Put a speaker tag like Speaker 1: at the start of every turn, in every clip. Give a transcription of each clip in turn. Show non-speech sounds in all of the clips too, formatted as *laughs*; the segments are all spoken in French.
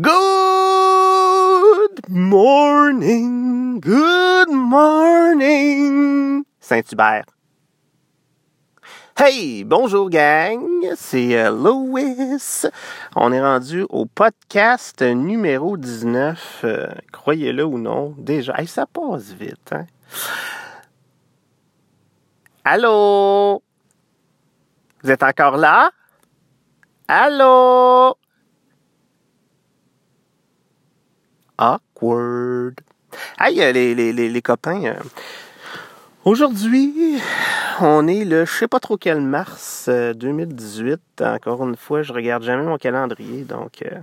Speaker 1: Good morning, good morning, Saint-Hubert. Hey, bonjour gang, c'est euh, Louis. On est rendu au podcast numéro 19, euh, croyez-le ou non, déjà. Hey, ça passe vite, hein? Allô? Vous êtes encore là? Allô? Awkward. Hey, euh, les, les, les, copains. euh, Aujourd'hui, on est le je sais pas trop quel mars euh, 2018. Encore une fois, je regarde jamais mon calendrier. Donc, euh,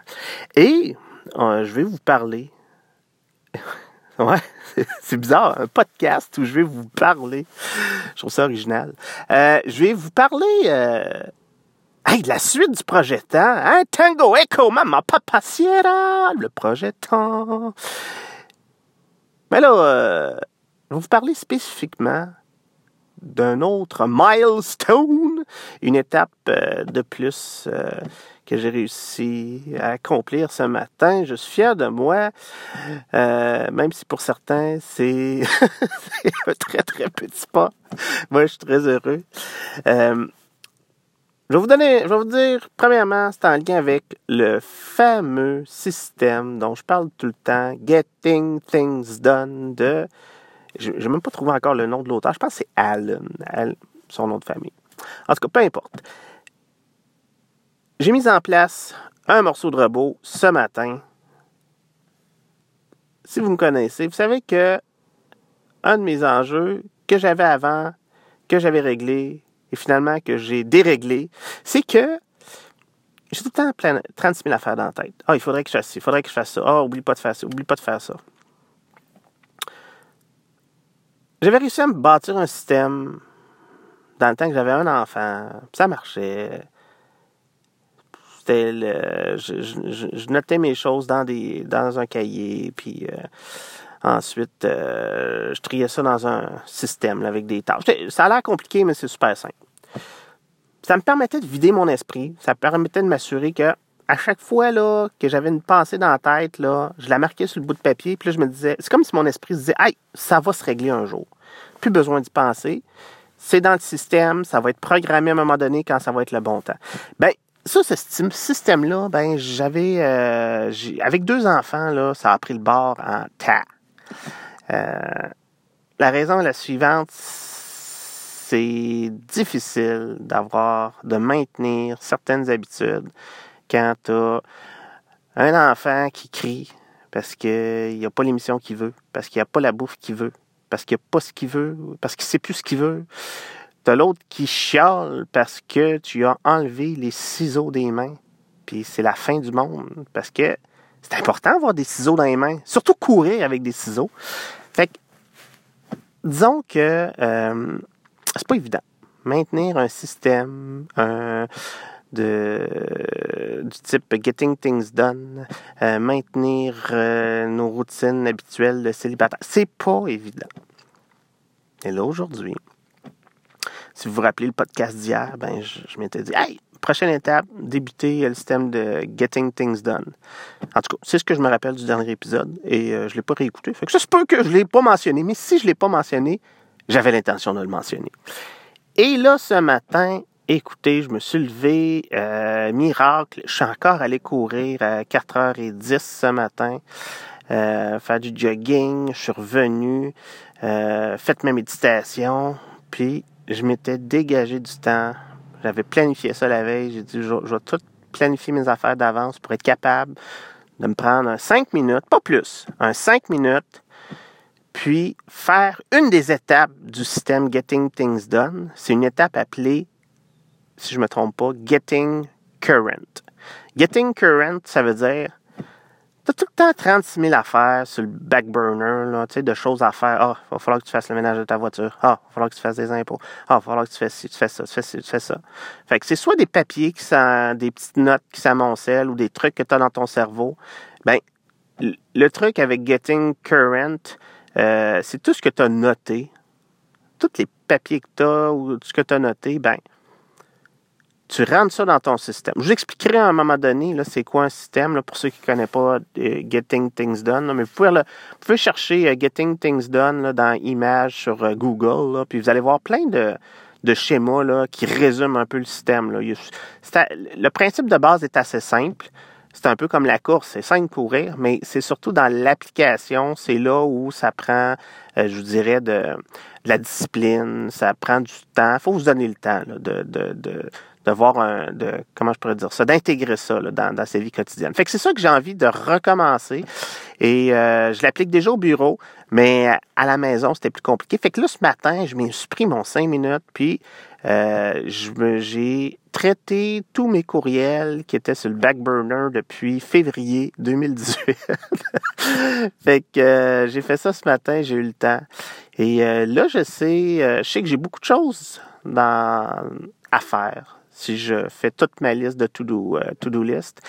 Speaker 1: et euh, je vais vous parler. *laughs* ouais, *laughs* c'est- bizarre, un podcast où je vais vous parler. Je trouve ça original. Euh, je vais vous parler euh, hey, la suite du projet Temps. Hein? Tango Echo Mama Papa Sierra, le projet Temps. Mais là, euh, je vais vous parler spécifiquement d'un autre milestone, une étape euh, de plus euh, que j'ai réussi à accomplir ce matin. Je suis fier de moi, euh, même si pour certains c'est *laughs* un très très petit pas. Moi, je suis très heureux. Je vais vous donner, je vais vous dire, premièrement, c'est en lien avec le fameux système dont je parle tout le temps, Getting Things Done de, je n'ai même pas trouvé encore le nom de l'auteur, je pense que c'est Alan, Al- son nom de famille. En tout cas, peu importe. J'ai mis en place un morceau de robot ce matin. Si vous me connaissez, vous savez que un de mes enjeux que j'avais avant, que j'avais réglé, et finalement que j'ai déréglé, c'est que j'ai tout le temps plein, 36 000 affaires dans la tête. Ah, il faudrait que je fasse ci, il faudrait que je fasse ça. Ah, oublie pas de faire ça, oublie pas de faire ça. J'avais réussi à me bâtir un système dans le temps que j'avais un enfant. Ça marchait. C'était le, je notais mes choses dans, des, dans un cahier, puis euh, ensuite, euh, je triais ça dans un système là, avec des tâches. Ça a l'air compliqué, mais c'est super simple. Ça me permettait de vider mon esprit. Ça me permettait de m'assurer que à chaque fois là, que j'avais une pensée dans la tête, là, je la marquais sur le bout de papier, puis là, je me disais, c'est comme si mon esprit se disait, hey, ça va se régler un jour. Plus besoin d'y penser. C'est dans le système, ça va être programmé à un moment donné quand ça va être le bon temps. Ben, ça, ce système-là, ben, j'avais, euh, avec deux enfants, là, ça a pris le bord en tas. Euh, la raison est la suivante, c'est difficile d'avoir, de maintenir certaines habitudes quand tu as un enfant qui crie parce qu'il a pas l'émission qu'il veut, parce qu'il a pas la bouffe qu'il veut, parce qu'il a pas ce qu'il veut, parce qu'il ne sait plus ce qu'il veut. T'as l'autre qui chiale parce que tu as enlevé les ciseaux des mains. Puis c'est la fin du monde. Parce que c'est important d'avoir des ciseaux dans les mains. Surtout courir avec des ciseaux. Fait que, disons que euh, c'est pas évident. Maintenir un système un- de, du type Getting Things Done, euh, maintenir euh, nos routines habituelles de célibataire, c'est pas évident. Et là, aujourd'hui, si vous vous rappelez le podcast d'hier, ben, je, je m'étais dit, hey, prochaine étape, débuter le système de Getting Things Done. En tout cas, c'est ce que je me rappelle du dernier épisode et euh, je ne l'ai pas réécouté. Ça se peut que je ne l'ai pas mentionné, mais si je ne l'ai pas mentionné, j'avais l'intention de le mentionner. Et là, ce matin, écoutez, je me suis levé, euh, miracle, je suis encore allé courir à 4h10 ce matin, euh, faire du jogging, je suis revenu, fait ma méditation, puis je m'étais dégagé du temps. J'avais planifié ça la veille. J'ai dit, je, je vais tout planifier mes affaires d'avance pour être capable de me prendre un 5 minutes, pas plus, un 5 minutes, puis faire une des étapes du système Getting Things Done. C'est une étape appelée, si je ne me trompe pas, Getting Current. Getting Current, ça veut dire T'as tout le temps 36 000 affaires sur le back burner, là, tu sais, de choses à faire. Ah, il va falloir que tu fasses le ménage de ta voiture. Ah, il va falloir que tu fasses des impôts. Ah, il va falloir que tu fasses ci, tu fais ça, tu fais ci, tu fais ça. Fait que c'est soit des papiers qui sont, des petites notes qui s'amoncellent ou des trucs que tu as dans ton cerveau. Ben, le truc avec Getting Current, euh, c'est tout ce que tu as noté. Tous les papiers que tu as ou tout ce que tu as noté, ben, tu rentres ça dans ton système. Je vous expliquerai à un moment donné, là, c'est quoi un système, là, pour ceux qui ne connaissent pas euh, Getting Things Done. mais vous pouvez, vous pouvez chercher Getting Things Done là, dans Images sur Google, là, puis vous allez voir plein de, de schémas là, qui résument un peu le système. Là. le principe de base est assez simple c'est un peu comme la course, c'est simple courir, mais c'est surtout dans l'application, c'est là où ça prend, euh, je vous dirais, de, la discipline, ça prend du temps. Il faut vous donner le temps de, de, de, de voir un, comment je pourrais dire ça, d'intégrer ça dans, dans sa vie quotidienne. Fait que c'est ça que j'ai envie de recommencer. Et euh, je l'applique déjà au bureau, mais à la maison, c'était plus compliqué. Fait que là, ce matin, je m'ai pris mon cinq minutes, puis euh, j'ai traité tous mes courriels qui étaient sur le back burner depuis février 2018. *laughs* fait que euh, j'ai fait ça ce matin, j'ai eu le temps. Et là, je sais, je sais que j'ai beaucoup de choses à faire si je fais toute ma liste de to-do to list.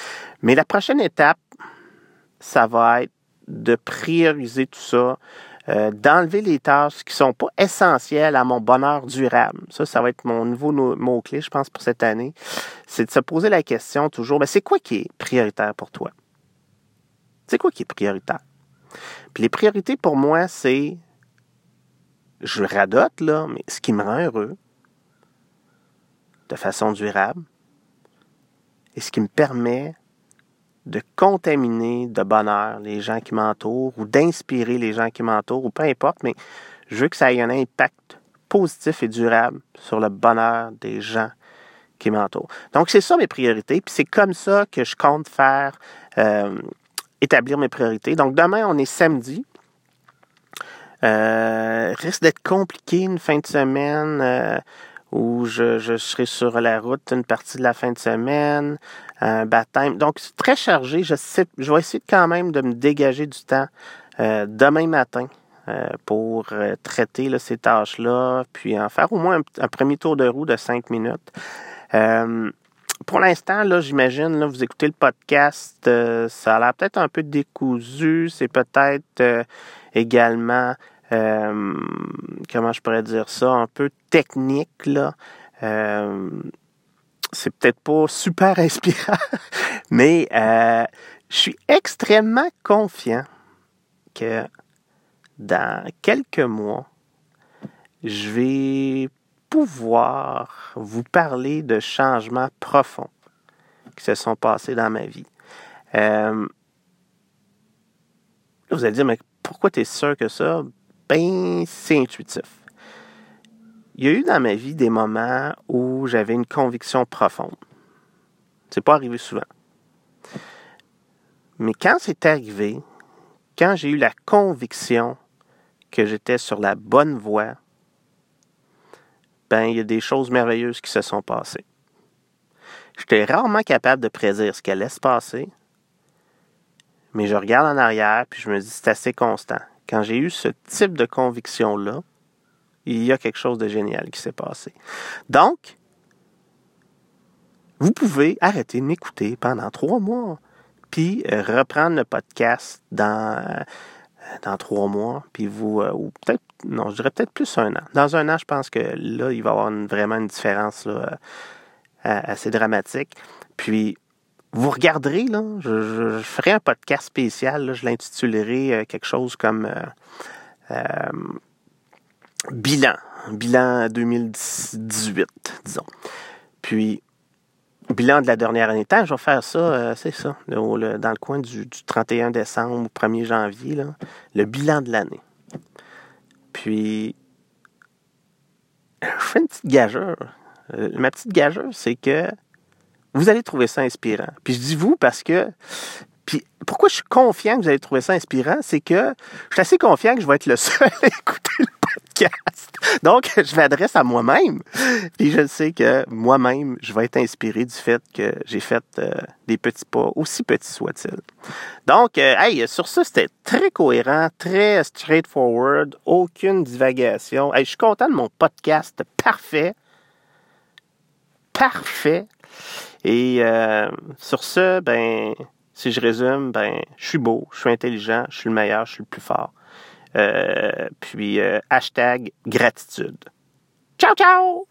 Speaker 1: Mais la prochaine étape, ça va être de prioriser tout ça, euh, d'enlever les tâches qui sont pas essentielles à mon bonheur durable. Ça, ça va être mon nouveau mot-clé, je pense, pour cette année. C'est de se poser la question toujours, mais ben, c'est quoi qui est prioritaire pour toi? C'est quoi qui est prioritaire? Puis les priorités pour moi, c'est, je radote, là, mais ce qui me rend heureux, de façon durable, et ce qui me permet de contaminer de bonheur les gens qui m'entourent ou d'inspirer les gens qui m'entourent ou peu importe, mais je veux que ça ait un impact positif et durable sur le bonheur des gens qui m'entourent. Donc, c'est ça mes priorités, puis c'est comme ça que je compte faire, euh, établir mes priorités. Donc, demain, on est samedi. Euh, risque d'être compliqué une fin de semaine. Euh, où je, je, serai sur la route une partie de la fin de semaine, un baptême. Donc, c'est très chargé. Je, sais, je vais essayer quand même de me dégager du temps euh, demain matin euh, pour euh, traiter là, ces tâches-là, puis en faire au moins un, premier tour de roue de cinq minutes. pour l'instant, là, j'imagine, là, vous écoutez le podcast, ça a l'air peut-être un peu décousu, c'est peut-être également euh, comment je pourrais dire ça, un peu technique, là. Euh, c'est peut-être pas super inspirant, *laughs* mais euh, je suis extrêmement confiant que dans quelques mois, je vais pouvoir vous parler de changements profonds qui se sont passés dans ma vie. vous allez dire, mais pourquoi tu es sûr que ça? Ben, c'est intuitif. Il y a eu dans ma vie des moments où j'avais une conviction profonde. C'est pas arrivé souvent. Mais quand c'est arrivé, quand j'ai eu la conviction que j'étais sur la bonne voie, ben, il y a des choses merveilleuses qui se sont passées. J'étais rarement capable de prédire ce qui allait se passer, mais je regarde en arrière puis je me dis c'est assez constant quand j'ai eu ce type de conviction-là, il y a quelque chose de génial qui s'est passé. Donc, vous pouvez arrêter de m'écouter pendant trois mois, puis euh, reprendre le podcast dans, euh, dans trois mois, puis vous, euh, ou peut-être, non, je dirais peut-être plus un an. Dans un an, je pense que là, il va y avoir vraiment une différence assez dramatique. Puis, vous regarderez, là, je, ferai un podcast spécial, je l'intitulerai euh, quelque chose comme euh, euh, Bilan, bilan 2018, disons. Puis, bilan de la dernière année. Tant je vais faire ça, c'est ça, dans le coin du, 31 décembre au 1er janvier, le bilan de l'année. Puis, je fais une petite gageure. ma petite gageure, c'est que vous allez trouver ça inspirant. Puis je dis vous parce que puis pourquoi je suis confiant que vous allez trouver ça inspirant, c'est que je suis assez confiant que je vais être le seul *laughs* à écouter le podcast. Donc, je m'adresse à moi-même. Puis je sais que moi-même, je vais être inspiré du fait que j'ai fait euh, des petits pas, aussi petits soient-ils. Donc, euh, hey, sur ça, c'était très cohérent, très straightforward, aucune divagation. Hey, je suis content de mon podcast parfait. Parfait. Et euh, sur ce, ben, si je résume, ben, je suis beau, je suis intelligent, je suis le meilleur, je suis le plus fort. Euh, puis, euh, hashtag gratitude. Ciao, ciao!